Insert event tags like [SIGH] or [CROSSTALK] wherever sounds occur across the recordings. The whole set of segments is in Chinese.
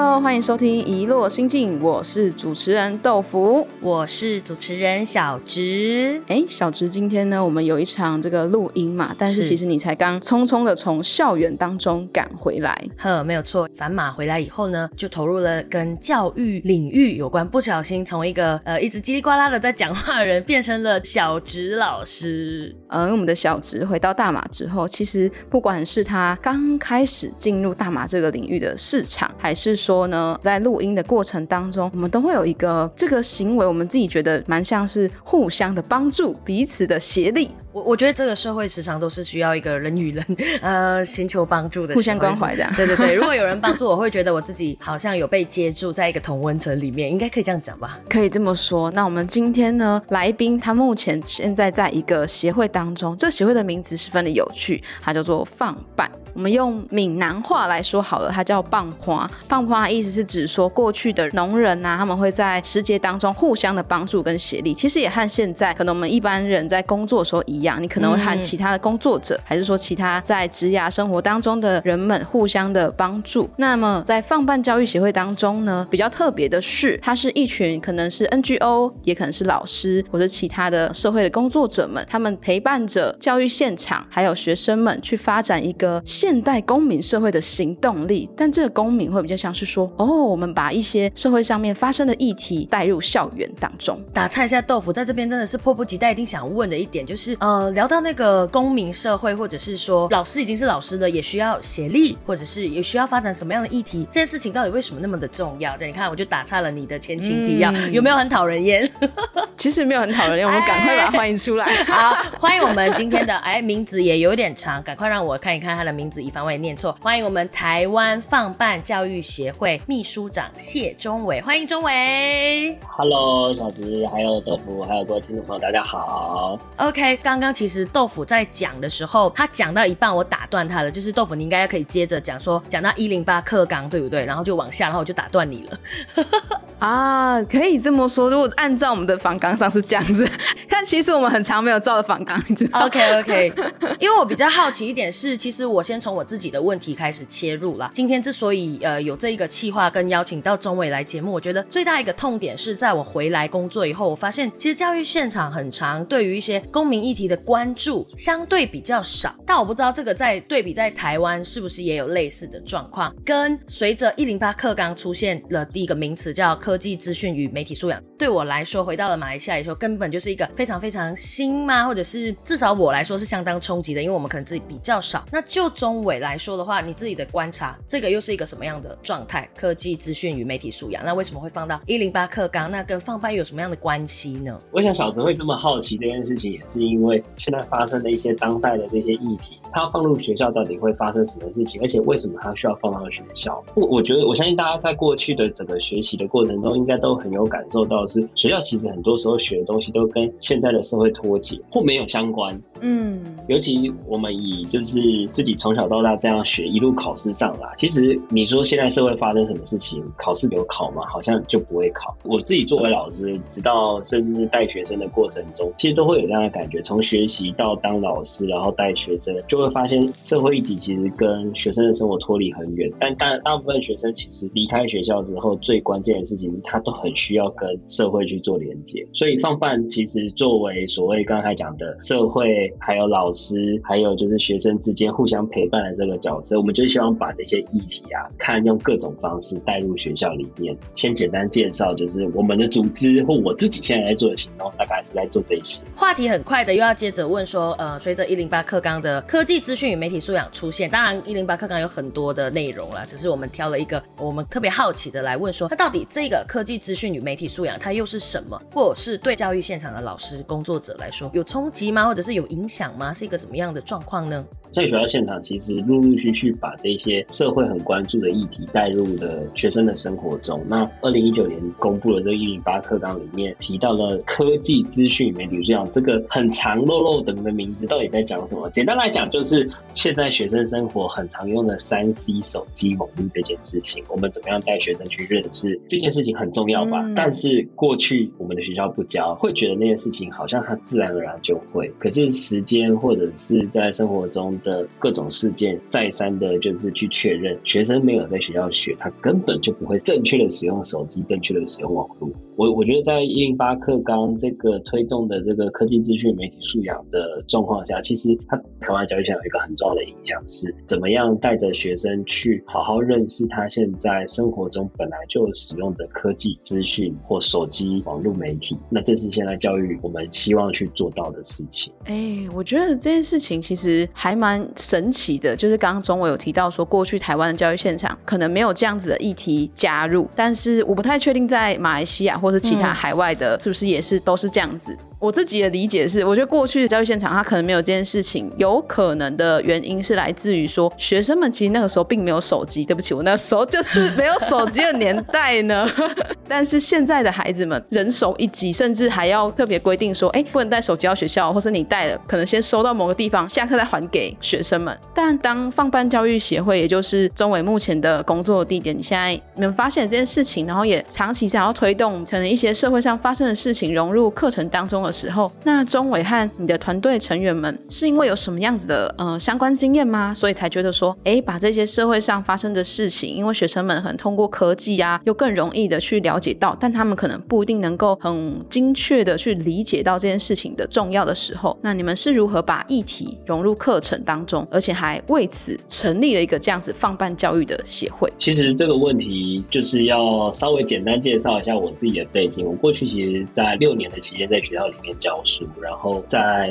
Hello，欢迎收听《一落心境》，我是主持人豆腐。我是主持人小植。哎，小植，今天呢，我们有一场这个录音嘛，但是是其实你才刚匆匆的从校园当中赶回来。呵，没有错。返马回来以后呢，就投入了跟教育领域有关，不小心从一个呃一直叽里呱啦的在讲话的人，变成了小植老师。嗯，我们的小植回到大马之后，其实不管是他刚开始进入大马这个领域的市场，还是说呢，在录音的过程当中，我们都会有一个这个行为，我们自己觉得蛮像是互相的帮助，彼此的协力。我我觉得这个社会时常都是需要一个人与人 [LAUGHS] 呃寻求帮助的，互相关怀这样 [LAUGHS] 对对对，如果有人帮助我，会觉得我自己好像有被接住在一个同温层里面，应该可以这样讲吧？可以这么说。那我们今天呢，来宾他目前现在在一个协会当中，这个协会的名字十分的有趣，它叫做放办。我们用闽南话来说好了，它叫棒花。棒花意思是指说过去的农人呐、他们会在时节当中互相的帮助跟协力。其实也和现在可能我们一般人在工作的时候一样，你可能会和其他的工作者，还是说其他在职涯生活当中的人们互相的帮助。那么在放办教育协会当中呢，比较特别的是，它是一群可能是 NGO，也可能是老师或者其他的社会的工作者们，他们陪伴着教育现场还有学生们去发展一个现代公民社会的行动力。但这个公民会比较像是说，哦，我们把一些社会上面发生的议题带入校园当中。打岔一下，豆腐在这边真的是迫不及待，一定想问的一点就是，呃，聊到那个公民社会，或者是说老师已经是老师了，也需要协力，或者是也需要发展什么样的议题，这件事情到底为什么那么的重要？对，你看，我就打岔了你的前情提要，有没有很讨人厌？[LAUGHS] 其实没有很讨人厌，我们赶快把它欢迎出来。[LAUGHS] 好，欢迎我们今天的哎名字也有点长，赶快让我看一看他的名字，以防我也念错。欢迎我们台湾放办教育协会秘书长谢忠伟，欢迎忠伟。Hello，小植，还有豆腐，还有各位听众朋友，大家好。OK，刚刚其实豆腐在讲的时候，他讲到一半，我打断他了。就是豆腐，你应该可以接着讲说，讲到一零八课纲，对不对？然后就往下，然后我就打断你了。[LAUGHS] 啊，可以这么说。如果按照我们的访纲上是这样子，[LAUGHS] 但其实我们很长没有照的访纲，你知道 OK OK，因为我比较好奇一点是，其实我先从我自己的问题开始切入啦。今天之所以呃有这一个企划跟邀请到钟伟来节目，我觉得最大一个痛点是在我回来工作以后，我发现其实教育现场很长，对于一些公民议题的关注相对比较少。但我不知道这个在对比在台湾是不是也有类似的状况？跟随着一零八课纲出现了第一个名词叫科技资讯与媒体素养，对我来说，回到了马来西亚的时候，根本就是一个非常非常新吗？或者是至少我来说是相当冲击的，因为我们可能自己比较少。那就中伟来说的话，你自己的观察，这个又是一个什么样的状态？科技资讯与媒体素养，那为什么会放到一零八课纲？那跟放班有什么样的关系呢？我想小泽会这么好奇这件事情，也是因为现在发生的一些当代的这些议题，它要放入学校到底会发生什么事情，而且为什么他需要放到学校？我我觉得，我相信大家在过去的整个学习的过程中，应该都很有感受到的是，学校其实很多时候学的东西都跟现在的社会脱节或没有相关。嗯，尤其我们以就是自己从小到大这样学，一路考试上来，其实你说现在社会发生什么事情，考试有考吗？好像就不会考。我自己作为老师，直到甚至是带学生的过程中，其实都会有这样的感觉。从学习到当老师，然后带学生，就就会发现社会议题其实跟学生的生活脱离很远。但大大部分学生其实离开学校之后，最关键的事情是他都很需要跟社会去做连接。所以放办其实作为所谓刚才讲的社会，还有老师，还有就是学生之间互相陪伴的这个角色，我们就希望把这些议题啊，看用各种方式带入学校里面。先简单介绍，就是我们的组织或我自己现在在做的行动，大概是在做这些。话题很快的又要接着问说，呃，随着一零八课纲的科技资讯与媒体素养出现，当然一零八课纲有很多的内容啦，只是我们挑了一个我们特别好奇的来问说，那到底这个科技资讯与媒体素养它又是什么，或者是对教育现场的老师工作者来说有冲击吗？或者是有影响吗？是一个什么样的状况呢？在学校现场，其实陆陆续续把这些社会很关注的议题带入了学生的生活中。那二零一九年公布了这个一零八课纲里面提到了科技资讯媒体素养这个很长漏漏等的名字，到底在讲什么？简单来讲，就是现在学生生活很常用的三 C 手机网络这件事情，我们怎么样带学生去认识这件事情很重要吧？但是过去我们的学校不教，会觉得那件事情好像它自然而然就会。可是时间或者是在生活中的各种事件，再三的就是去确认，学生没有在学校学，他根本就不会正确的使用手机，正确的使用网络。我我觉得在一零八课纲这个推动的这个科技资讯媒体素养的状况下，其实它台湾教育上有一个很重要的影响是，怎么样带着学生去好好认识他现在生活中本来就使用的科技资讯或手机网络媒体。那这是现在教育我们希望去做到的事情。哎，我觉得这件事情其实还蛮神奇的，就是刚刚中文有提到说，过去台湾的教育现场可能没有这样子的议题加入，但是我不太确定在马来西亚或或者其他海外的，是不是也是都是这样子？我自己的理解是，我觉得过去的教育现场，它可能没有这件事情，有可能的原因是来自于说，学生们其实那个时候并没有手机。对不起，我那时候就是没有手机的年代呢。[LAUGHS] 但是现在的孩子们人手一机，甚至还要特别规定说，哎，不能带手机到学校，或是你带了，可能先收到某个地方，下课再还给学生们。但当放班教育协会，也就是中伟目前的工作地点，你现在你们发现这件事情，然后也长期想要推动，可能一些社会上发生的事情融入课程当中。的时候，那钟伟和你的团队成员们是因为有什么样子的呃相关经验吗？所以才觉得说，哎，把这些社会上发生的事情，因为学生们可能通过科技啊，又更容易的去了解到，但他们可能不一定能够很精确的去理解到这件事情的重要的时候，那你们是如何把议题融入课程当中，而且还为此成立了一个这样子放办教育的协会？其实这个问题就是要稍微简单介绍一下我自己的背景。我过去其实，在六年的期间在学校里。面教书，然后在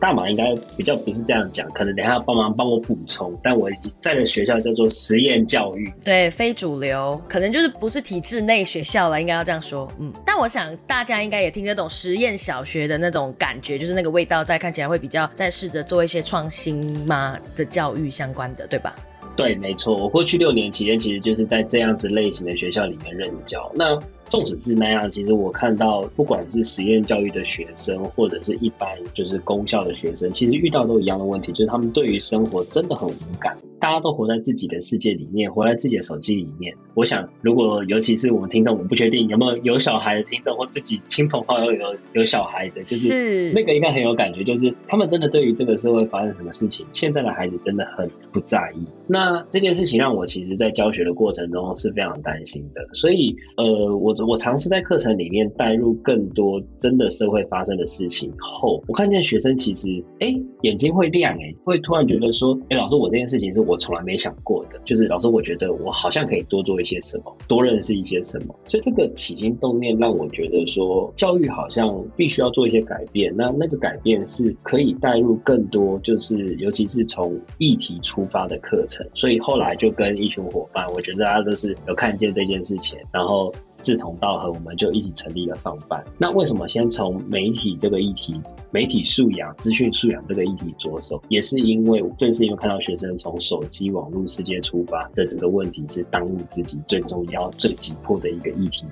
大马应该比较不是这样讲，可能等下帮忙帮我补充。但我在的学校叫做实验教育，对，非主流，可能就是不是体制内学校了，应该要这样说。嗯，但我想大家应该也听得懂实验小学的那种感觉，就是那个味道，在看起来会比较在试着做一些创新嘛的教育相关的，对吧？对，没错，我过去六年期间其实就是在这样子类型的学校里面任教。那纵使是那样，其实我看到，不管是实验教育的学生，或者是一般就是公校的学生，其实遇到都一样的问题，就是他们对于生活真的很无感。大家都活在自己的世界里面，活在自己的手机里面。我想，如果尤其是我们听众，我不确定有没有有小孩的听众，或自己亲朋好友有有小孩的，就是那个应该很有感觉，就是他们真的对于这个社会发生什么事情，现在的孩子真的很不在意。那这件事情让我其实，在教学的过程中是非常担心的。所以，呃，我我尝试在课程里面带入更多真的社会发生的事情后，我看见学生其实，哎，眼睛会亮，哎，会突然觉得说，哎，老师，我这件事情是。我从来没想过的，就是老师，我觉得我好像可以多做一些什么，多认识一些什么。所以这个起心动念让我觉得说，教育好像必须要做一些改变。那那个改变是可以带入更多，就是尤其是从议题出发的课程。所以后来就跟一群伙伴，我觉得大家都是有看见这件事情，然后。志同道合，我们就一起成立了放办。那为什么先从媒体这个议题、媒体素养、资讯素养这个议题着手？也是因为正是因为看到学生从手机网络世界出发的这个问题，是当务之急、最重要、最急迫的一个议题。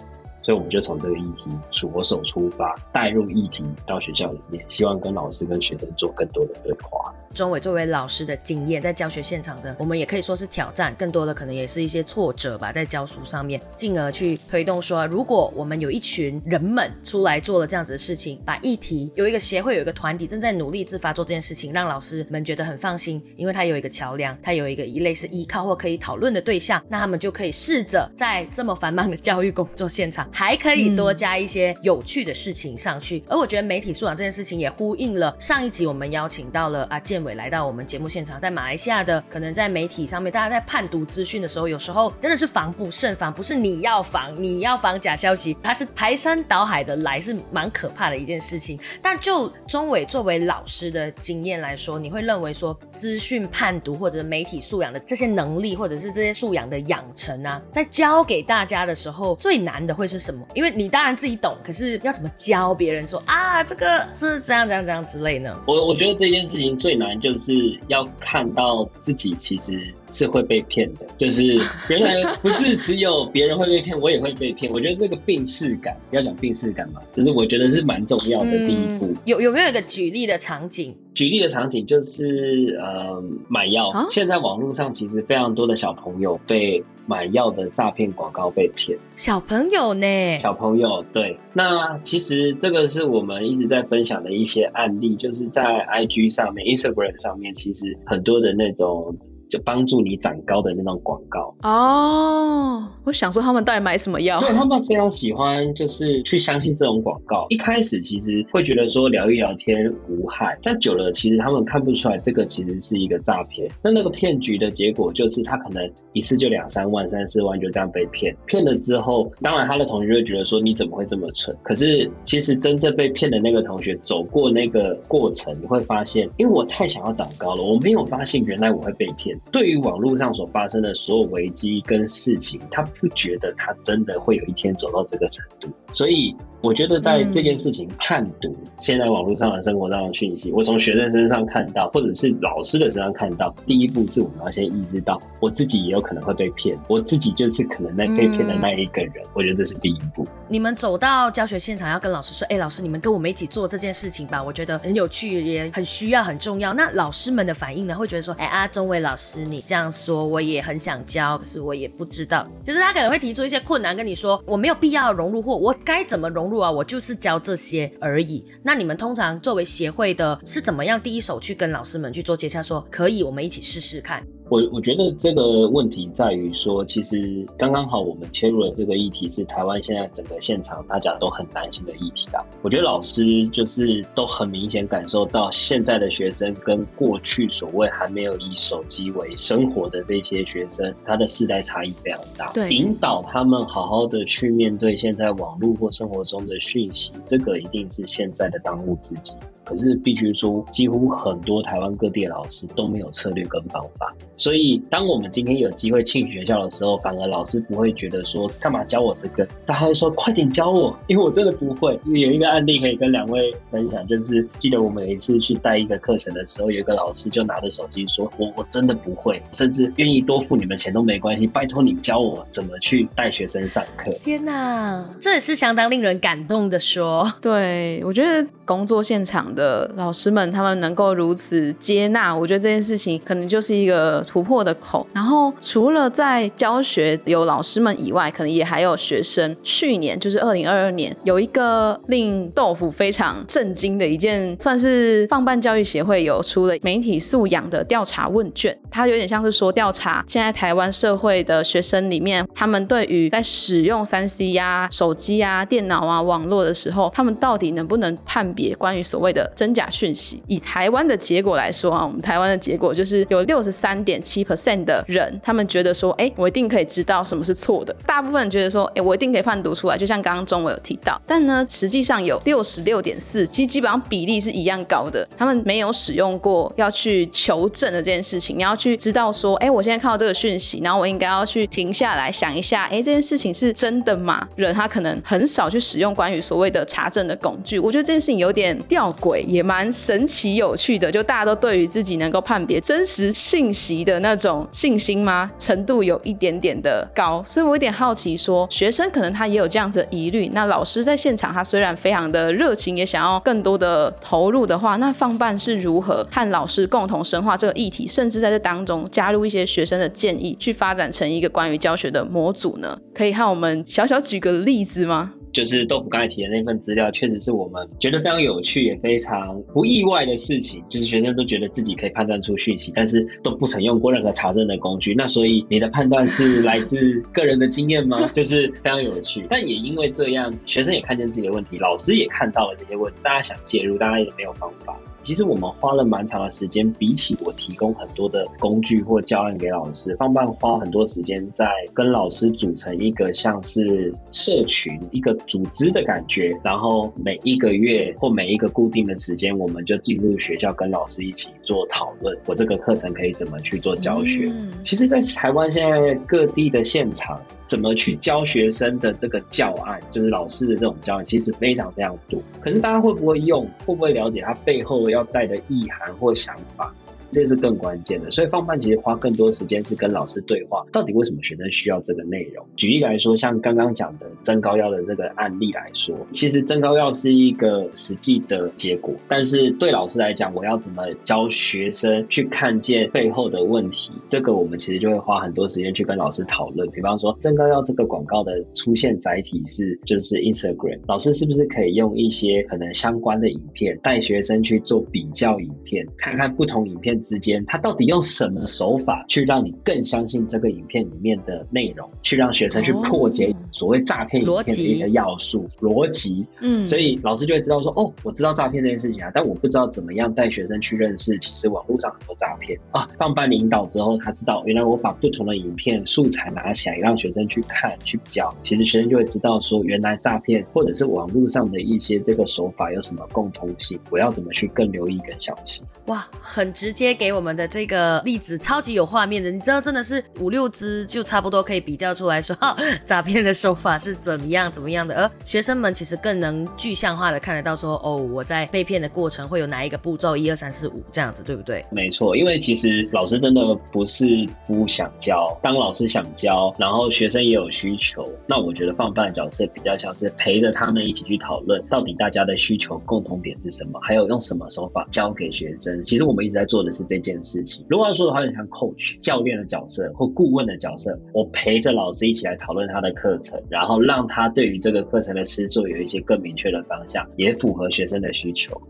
所以我们就从这个议题着手出发，带入议题到学校里面，希望跟老师跟学生做更多的对话。钟伟作为老师的经验，在教学现场的，我们也可以说是挑战，更多的可能也是一些挫折吧，在教书上面，进而去推动说，如果我们有一群人们出来做了这样子的事情，把议题有一个协会，有一个团体正在努力自发做这件事情，让老师们觉得很放心，因为他有一个桥梁，他有一个一类是依靠或可以讨论的对象，那他们就可以试着在这么繁忙的教育工作现场。还可以多加一些有趣的事情上去，而我觉得媒体素养这件事情也呼应了上一集我们邀请到了阿健伟来到我们节目现场，在马来西亚的可能在媒体上面，大家在判读资讯的时候，有时候真的是防不胜防，不是你要防，你要防假消息，它是排山倒海的来，是蛮可怕的一件事情。但就钟伟作为老师的经验来说，你会认为说资讯判读或者媒体素养的这些能力，或者是这些素养的养成啊，在教给大家的时候，最难的会是什么？因为你当然自己懂，可是要怎么教别人说啊，这个是这样这样这样之类呢？我我觉得这件事情最难就是要看到自己其实是会被骗的，就是原来不是只有别人会被骗，我也会被骗。我觉得这个病视感，要讲病视感嘛，就是我觉得是蛮重要的第一步。有有没有一个举例的场景？举例的场景就是呃买药，现在网络上其实非常多的小朋友被买药的诈骗广告被骗。小朋友呢？小朋友对，那其实这个是我们一直在分享的一些案例，就是在 IG 上面、Instagram 上面，其实很多的那种。就帮助你长高的那种广告哦，我想说他们到底买什么药？对，他们非常喜欢，就是去相信这种广告。一开始其实会觉得说聊一聊天无害，但久了其实他们看不出来这个其实是一个诈骗。那那个骗局的结果就是他可能一次就两三万、三四万就这样被骗。骗了之后，当然他的同学会觉得说你怎么会这么蠢？可是其实真正被骗的那个同学走过那个过程，你会发现，因为我太想要长高了，我没有发现原来我会被骗。对于网络上所发生的所有危机跟事情，他不觉得他真的会有一天走到这个程度，所以。我觉得在这件事情判读现在网络上的生活上的讯息，我从学生身上看到，或者是老师的身上看到，第一步是我们要先意识到，我自己也有可能会被骗，我自己就是可能那被骗的那一个人。我觉得这是第一步。你们走到教学现场，要跟老师说：“哎，老师，你们跟我们一起做这件事情吧。”我觉得很有趣，也很需要，很重要。那老师们的反应呢？会觉得说：“哎，啊钟伟老师，你这样说，我也很想教，可是我也不知道。”就是他可能会提出一些困难，跟你说：“我没有必要融入，或我该怎么融入啊？我就是教。”这些而已。那你们通常作为协会的，是怎么样第一手去跟老师们去做接洽？说可以，我们一起试试看。我我觉得这个问题在于说，其实刚刚好我们切入了这个议题，是台湾现在整个现场大家都很担心的议题啊。我觉得老师就是都很明显感受到，现在的学生跟过去所谓还没有以手机为生活的这些学生，他的世代差异非常大。对，引导他们好好的去面对现在网络或生活中的讯息，这个一定是现在的当务之急。可是必须说，几乎很多台湾各地的老师都没有策略跟方法。所以，当我们今天有机会进学校的时候，反而老师不会觉得说干嘛教我这个，他会说快点教我，因为我真的不会。有一个案例可以跟两位分享，就是记得我每一次去带一个课程的时候，有一个老师就拿着手机说：“我我真的不会，甚至愿意多付你们钱都没关系，拜托你教我怎么去带学生上课。”天哪，这也是相当令人感动的说。对，我觉得工作现场。的老师们，他们能够如此接纳，我觉得这件事情可能就是一个突破的口。然后除了在教学有老师们以外，可能也还有学生。去年就是二零二二年，有一个令豆腐非常震惊的一件，算是放办教育协会有出了媒体素养的调查问卷。它有点像是说调查现在台湾社会的学生里面，他们对于在使用三 C 呀、手机呀、电脑啊、网络的时候，他们到底能不能判别关于所谓的。真假讯息，以台湾的结果来说啊，我们台湾的结果就是有六十三点七 percent 的人，他们觉得说，哎，我一定可以知道什么是错的。大部分人觉得说，哎，我一定可以判读出来。就像刚刚中文有提到，但呢，实际上有六十六点四，其实基本上比例是一样高的。他们没有使用过要去求证的这件事情，你要去知道说，哎，我现在看到这个讯息，然后我应该要去停下来想一下，哎，这件事情是真的吗？人他可能很少去使用关于所谓的查证的工具。我觉得这件事情有点吊诡。也蛮神奇有趣的，就大家都对于自己能够判别真实信息的那种信心吗？程度有一点点的高，所以我有点好奇，说学生可能他也有这样子的疑虑。那老师在现场，他虽然非常的热情，也想要更多的投入的话，那放办是如何和老师共同深化这个议题，甚至在这当中加入一些学生的建议，去发展成一个关于教学的模组呢？可以和我们小小举个例子吗？就是豆腐刚才提的那份资料，确实是我们觉得非常有趣也非常不意外的事情。就是学生都觉得自己可以判断出讯息，但是都不曾用过任何查证的工具。那所以你的判断是来自个人的经验吗？[LAUGHS] 就是非常有趣。但也因为这样，学生也看见自己的问题，老师也看到了这些问题，大家想介入，大家也没有方法。其实我们花了蛮长的时间，比起我提供很多的工具或教案给老师，放办花很多时间在跟老师组成一个像是社群、一个组织的感觉，然后每一个月或每一个固定的时间，我们就进入学校跟老师一起做讨论，我这个课程可以怎么去做教学。嗯其实，在台湾现在各地的现场。怎么去教学生的这个教案，就是老师的这种教案，其实非常非常多。可是大家会不会用，会不会了解它背后要带的意涵或想法？这是更关键的。所以放班其实花更多时间是跟老师对话，到底为什么学生需要这个内容？举例来说，像刚刚讲的增高药的这个案例来说，其实增高药是一个实际的结果，但是对老师来讲，我要怎么教学生去看见背后的问题？这个我们其实就会花很多时间去跟老师讨论。比方说，增高药这个广告的出现载体是就是 Instagram，老师是不是可以用一些可能相关的影片带学生去做比较影片，看看不同影片之间他到底用什么手法去让你更相信这个影片里面的内容，去让学生去破解所谓诈骗影片的一些要素逻辑。嗯，所以老师就会知道说，哦，我知道诈骗这件事情啊，但我不知道怎么样带学生去认识，其实网络上很多诈骗啊。放班领导之后，他知道原来我把不同的影片素材拿起来，让学生去看去比较，其实学生就会知道说，原来诈骗或者是网络上的一些这个手法有什么共通性，我要怎么去更留意跟小心。哇，很直接给我们的这个例子，超级有画面的，你知道，真的是五六支就差不多可以比较出来说，诈骗的手法是怎么样怎么样的，而学生们其实更能具象化的看得到说，哦，我在被骗的过程会有哪一个步骤，一二三四五这样子，对不对？没错，因为其实老师真的不是不想教，当老师想教，然后学生也有需求，那我觉得放班角色比较像是陪着他们一起去讨论，到底大家的需求共同点是什么，还有用什么手法教给学生。其实我们一直在做的是这件事情。如果要说的话，就像 coach 教练的角色或顾问的角色，我陪着老师一起来讨论他的课程，然后让他对于这个课程的施作有一些更明确的方向，也符合学生的需求。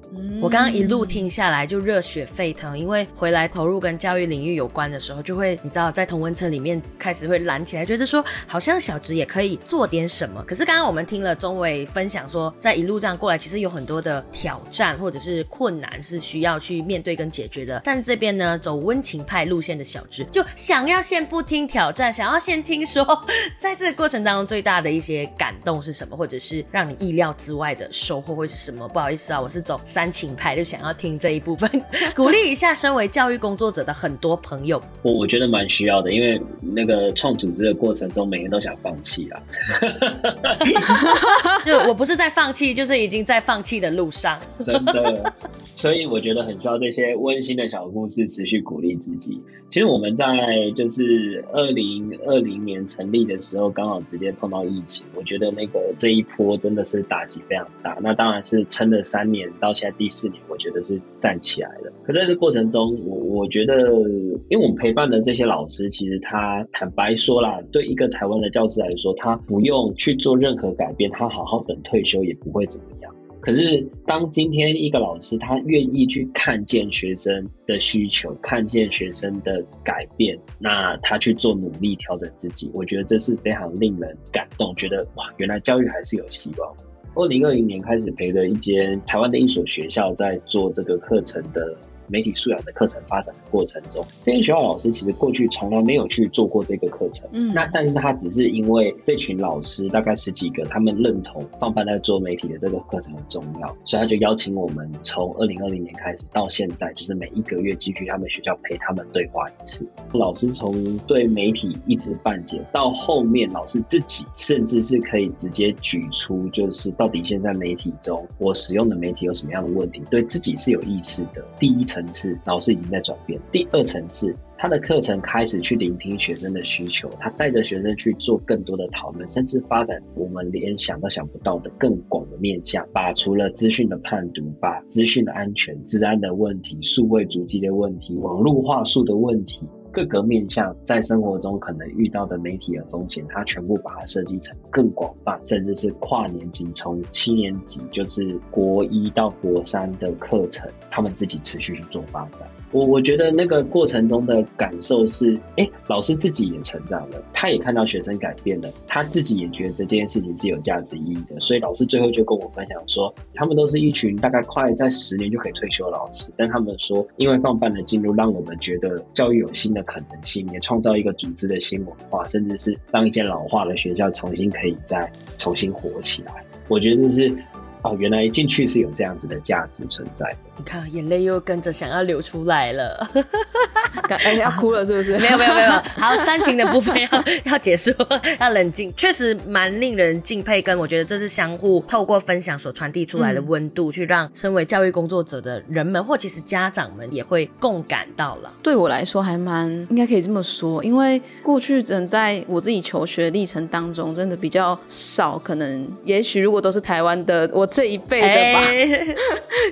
我刚刚一路听下来就热血沸腾，因为回来投入跟教育领域有关的时候，就会你知道在同温层里面开始会燃起来，觉得说好像小直也可以做点什么。可是刚刚我们听了钟伟分享说，在一路这样过来，其实有很多的挑战或者是困难是需要去面对跟解决的。但这边呢，走温情派路线的小智就想要先不听挑战，想要先听说，在这个过程当中最大的一些感动是什么，或者是让你意料之外的收获会是什么？不好意思啊，我是走煽情派，就想要听这一部分，[LAUGHS] 鼓励一下身为教育工作者的很多朋友。我我觉得蛮需要的，因为那个创组织的过程中，每个人都想放弃啊。[LAUGHS] 就我不是在放弃，就是已经在放弃的路上。真的。所以我觉得很需要这些温馨的小故事持续鼓励自己。其实我们在就是二零二零年成立的时候，刚好直接碰到疫情，我觉得那个这一波真的是打击非常大。那当然是撑了三年，到现在第四年，我觉得是站起来了。可在这过程中，我我觉得，因为我们陪伴的这些老师，其实他坦白说啦，对一个台湾的教师来说，他不用去做任何改变，他好好等退休也不会怎么。可是，当今天一个老师他愿意去看见学生的需求，看见学生的改变，那他去做努力调整自己，我觉得这是非常令人感动。觉得哇，原来教育还是有希望。二零二零年开始陪着一间台湾的一所学校在做这个课程的。媒体素养的课程发展的过程中，这些学校老师其实过去从来没有去做过这个课程。嗯，那但是他只是因为这群老师大概十几个，他们认同放班在做媒体的这个课程很重要，所以他就邀请我们从二零二零年开始到现在，就是每一个月继续他们学校陪他们对话一次。老师从对媒体一知半解，到后面老师自己甚至是可以直接举出，就是到底现在媒体中我使用的媒体有什么样的问题，对自己是有意识的。第一。层次老师已经在转变。第二层次，他的课程开始去聆听学生的需求，他带着学生去做更多的讨论，甚至发展我们连想都想不到的更广的面向。把除了资讯的判读，把资讯的安全、治安的问题、数位足迹的问题、网络话术的问题。各个面向在生活中可能遇到的媒体的风险，它全部把它设计成更广泛，甚至是跨年级，从七年级就是国一到国三的课程，他们自己持续去做发展。我我觉得那个过程中的感受是，哎，老师自己也成长了，他也看到学生改变了，他自己也觉得这件事情是有价值意义的。所以老师最后就跟我分享说，他们都是一群大概快在十年就可以退休的老师，但他们说，因为放办的进入，让我们觉得教育有新的可能性，也创造一个组织的新文化，甚至是让一间老化的学校重新可以再重新活起来。我觉得是。哦，原来进去是有这样子的价值存在的。你看，眼泪又跟着想要流出来了。[LAUGHS] 哎，要哭了是不是？[LAUGHS] 没有没有没有，好，煽情的部分要要结束，要冷静，确实蛮令人敬佩，跟我觉得这是相互透过分享所传递出来的温度，去让身为教育工作者的人们，或其实家长们也会共感到了。对我来说还蛮应该可以这么说，因为过去人在我自己求学历程当中，真的比较少，可能也许如果都是台湾的我这一辈的吧，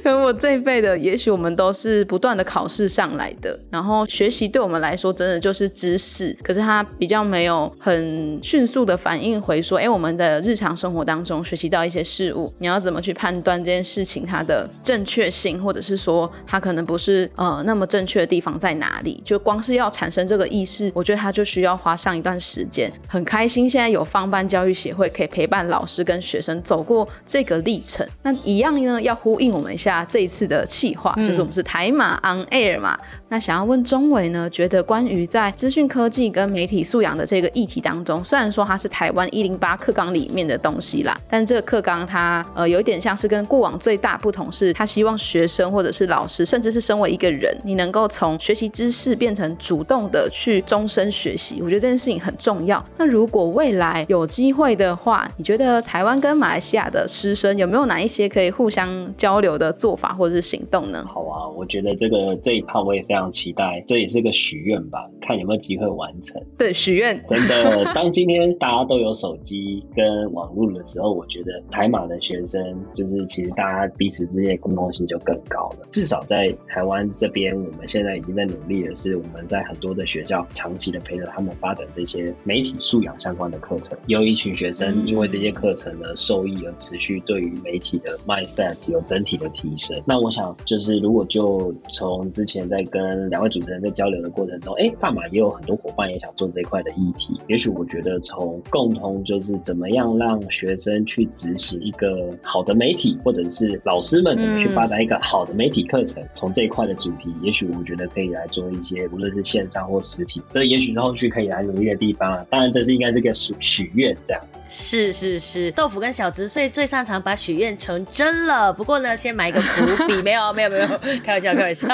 可能 [LAUGHS] 我这一辈的，也许我们都是不断的考试上来的，然后。学习对我们来说真的就是知识，可是它比较没有很迅速的反应回说，哎，我们的日常生活当中学习到一些事物，你要怎么去判断这件事情它的正确性，或者是说它可能不是呃那么正确的地方在哪里？就光是要产生这个意识，我觉得它就需要花上一段时间。很开心现在有放班教育协会可以陪伴老师跟学生走过这个历程。那一样呢，要呼应我们一下这一次的企划，就是我们是台马 on air 嘛。那想要问钟。伟呢，觉得关于在资讯科技跟媒体素养的这个议题当中，虽然说它是台湾一零八课纲里面的东西啦，但这个课纲它呃有一点像是跟过往最大不同是，他希望学生或者是老师，甚至是身为一个人，你能够从学习知识变成主动的去终身学习。我觉得这件事情很重要。那如果未来有机会的话，你觉得台湾跟马来西亚的师生有没有哪一些可以互相交流的做法或者是行动呢？好啊，我觉得这个这一趴我也非常期待。这也是个许愿吧，看有没有机会完成。对，许愿真的。当今天大家都有手机跟网络的时候，我觉得台马的学生就是其实大家彼此之间的共通性就更高了。至少在台湾这边，我们现在已经在努力的是，我们在很多的学校长期的陪着他们发展这些媒体素养相关的课程。有一群学生因为这些课程的受益而持续对于媒体的 mindset 有整体的提升。那我想就是如果就从之前在跟两位主持人。在交流的过程中，哎，大马也有很多伙伴也想做这一块的议题。也许我觉得从共同就是怎么样让学生去执行一个好的媒体，或者是老师们怎么去发展一个好的媒体课程，从这一块的主题，也许我觉得可以来做一些，无论是线上或实体，这也许是后续可以来努力的地方啊。当然，这是应该是个许许愿这样。是是是，豆腐跟小直岁最擅长把许愿成真了。不过呢，先埋一个伏笔，[LAUGHS] 没有没有没有，开玩笑开玩笑，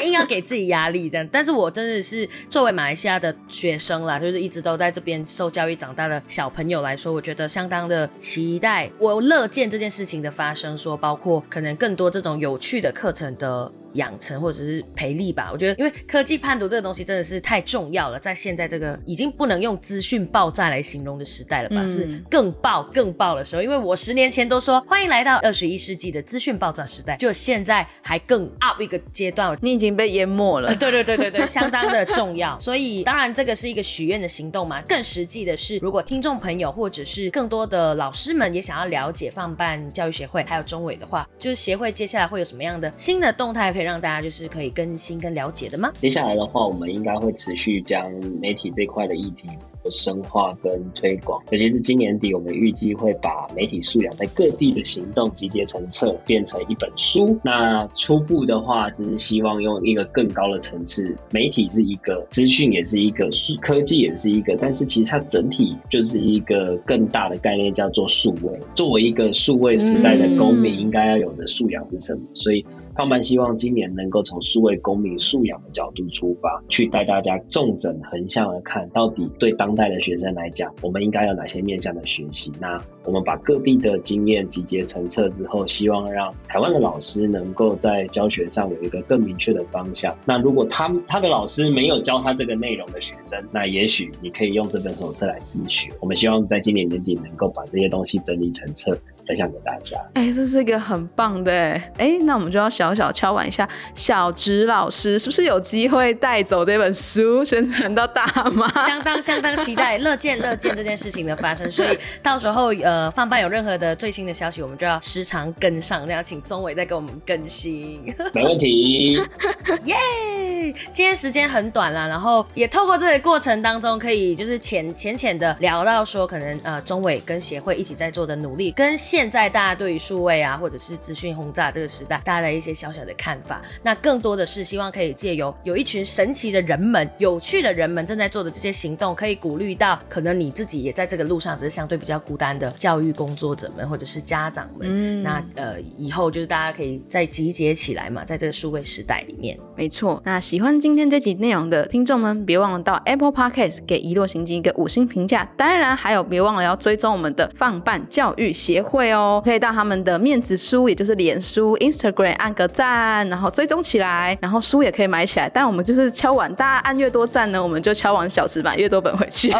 硬要给自己压力这样。但是我真的是作为马来西亚的学生啦，就是一直都在这边受教育长大的小朋友来说，我觉得相当的期待，我乐见这件事情的发生，说包括可能更多这种有趣的课程的。养成或者是培力吧，我觉得，因为科技判读这个东西真的是太重要了，在现在这个已经不能用资讯爆炸来形容的时代了吧，是更爆更爆的时候。因为我十年前都说欢迎来到二十一世纪的资讯爆炸时代，就现在还更 up 一个阶段，你已经被淹没了。[LAUGHS] 对对对对对，相当的重要。所以当然这个是一个许愿的行动嘛，更实际的是，如果听众朋友或者是更多的老师们也想要了解放办教育协会还有中委的话，就是协会接下来会有什么样的新的动态可以。让大家就是可以更新跟了解的吗？接下来的话，我们应该会持续将媒体这块的议题深化跟推广。尤其是今年底，我们预计会把媒体素养在各地的行动集结成册，变成一本书。那初步的话，只是希望用一个更高的层次，媒体是一个，资讯也是一个，科技也是一个，但是其实它整体就是一个更大的概念，叫做数位。作为一个数位时代的公民，应该要有的素养是什么？所以。他们希望今年能够从数位公民素养的角度出发，去带大家重整横向的看，到底对当代的学生来讲，我们应该有哪些面向的学习？那我们把各地的经验集结成册之后，希望让台湾的老师能够在教学上有一个更明确的方向。那如果他他的老师没有教他这个内容的学生，那也许你可以用这本手册来自学。我们希望在今年年底能够把这些东西整理成册。分享给大家，哎，这是一个很棒的，哎，那我们就要想小小敲完一下，小植老师是不是有机会带走这本书，宣传到大马？相当相当期待，乐见乐见这件事情的发生，所以到时候呃，放班有任何的最新的消息，我们就要时常跟上，那样请宗伟再给我们更新。没问题，[LAUGHS] 耶。对，今天时间很短了，然后也透过这个过程当中，可以就是浅浅浅的聊到说，可能呃中委跟协会一起在做的努力，跟现在大家对于数位啊或者是资讯轰炸这个时代，大家的一些小小的看法。那更多的是希望可以借由有一群神奇的人们、有趣的人们正在做的这些行动，可以鼓励到可能你自己也在这个路上，只是相对比较孤单的教育工作者们或者是家长们。嗯，那呃以后就是大家可以再集结起来嘛，在这个数位时代里面。没错，那喜欢今天这集内容的听众们，别忘了到 Apple Podcast 给遗落行经一个五星评价。当然，还有别忘了要追踪我们的放办教育协会哦，可以到他们的面子书，也就是脸书、Instagram 按个赞，然后追踪起来，然后书也可以买起来。但我们就是敲完，大家按越多赞呢，我们就敲完小纸板越多本回去。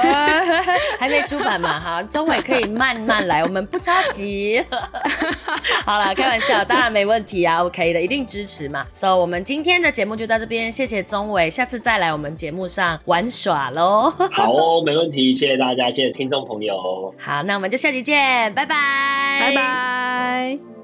[LAUGHS] 还没出版嘛？哈，中伟可以慢慢来，我们不着急。[LAUGHS] 好了，开玩笑，当然没问题啊，OK 的，一定支持嘛。So，我们今天的节目就到这边，谢谢钟伟，下次再来我们节目上玩耍喽。好哦，[LAUGHS] 没问题，谢谢大家，谢谢听众朋友。好，那我们就下期见，拜拜，拜拜。